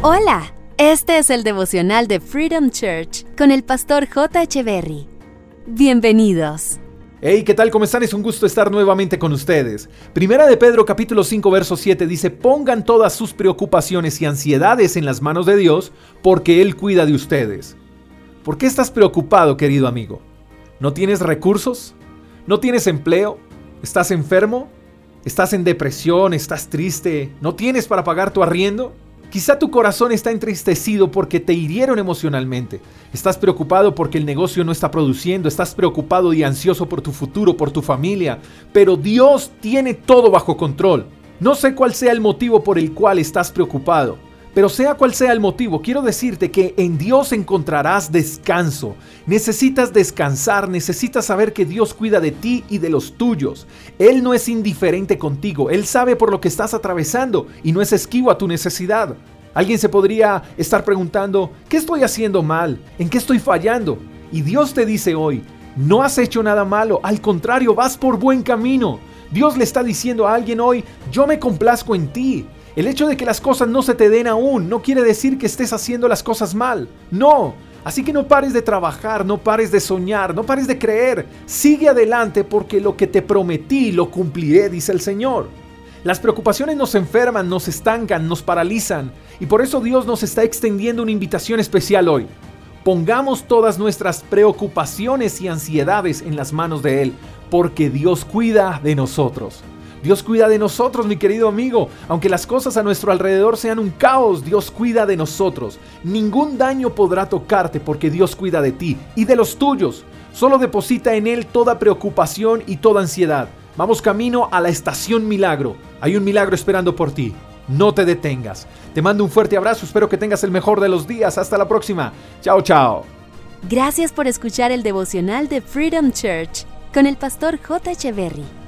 Hola, este es el devocional de Freedom Church con el pastor J. Berry. Bienvenidos. Hey, ¿qué tal? ¿Cómo están? Es un gusto estar nuevamente con ustedes. Primera de Pedro capítulo 5 verso 7 dice, pongan todas sus preocupaciones y ansiedades en las manos de Dios, porque Él cuida de ustedes. ¿Por qué estás preocupado, querido amigo? ¿No tienes recursos? ¿No tienes empleo? ¿Estás enfermo? ¿Estás en depresión? ¿Estás triste? ¿No tienes para pagar tu arriendo? Quizá tu corazón está entristecido porque te hirieron emocionalmente. Estás preocupado porque el negocio no está produciendo. Estás preocupado y ansioso por tu futuro, por tu familia. Pero Dios tiene todo bajo control. No sé cuál sea el motivo por el cual estás preocupado. Pero sea cual sea el motivo, quiero decirte que en Dios encontrarás descanso. Necesitas descansar, necesitas saber que Dios cuida de ti y de los tuyos. Él no es indiferente contigo, Él sabe por lo que estás atravesando y no es esquivo a tu necesidad. Alguien se podría estar preguntando, ¿qué estoy haciendo mal? ¿En qué estoy fallando? Y Dios te dice hoy, no has hecho nada malo, al contrario, vas por buen camino. Dios le está diciendo a alguien hoy, yo me complazco en ti. El hecho de que las cosas no se te den aún no quiere decir que estés haciendo las cosas mal. No. Así que no pares de trabajar, no pares de soñar, no pares de creer. Sigue adelante porque lo que te prometí lo cumpliré, dice el Señor. Las preocupaciones nos enferman, nos estancan, nos paralizan. Y por eso Dios nos está extendiendo una invitación especial hoy. Pongamos todas nuestras preocupaciones y ansiedades en las manos de Él, porque Dios cuida de nosotros. Dios cuida de nosotros, mi querido amigo. Aunque las cosas a nuestro alrededor sean un caos, Dios cuida de nosotros. Ningún daño podrá tocarte porque Dios cuida de ti y de los tuyos. Solo deposita en Él toda preocupación y toda ansiedad. Vamos camino a la estación milagro. Hay un milagro esperando por ti. No te detengas. Te mando un fuerte abrazo. Espero que tengas el mejor de los días. Hasta la próxima. Chao, chao. Gracias por escuchar el devocional de Freedom Church con el pastor J. Echeverry.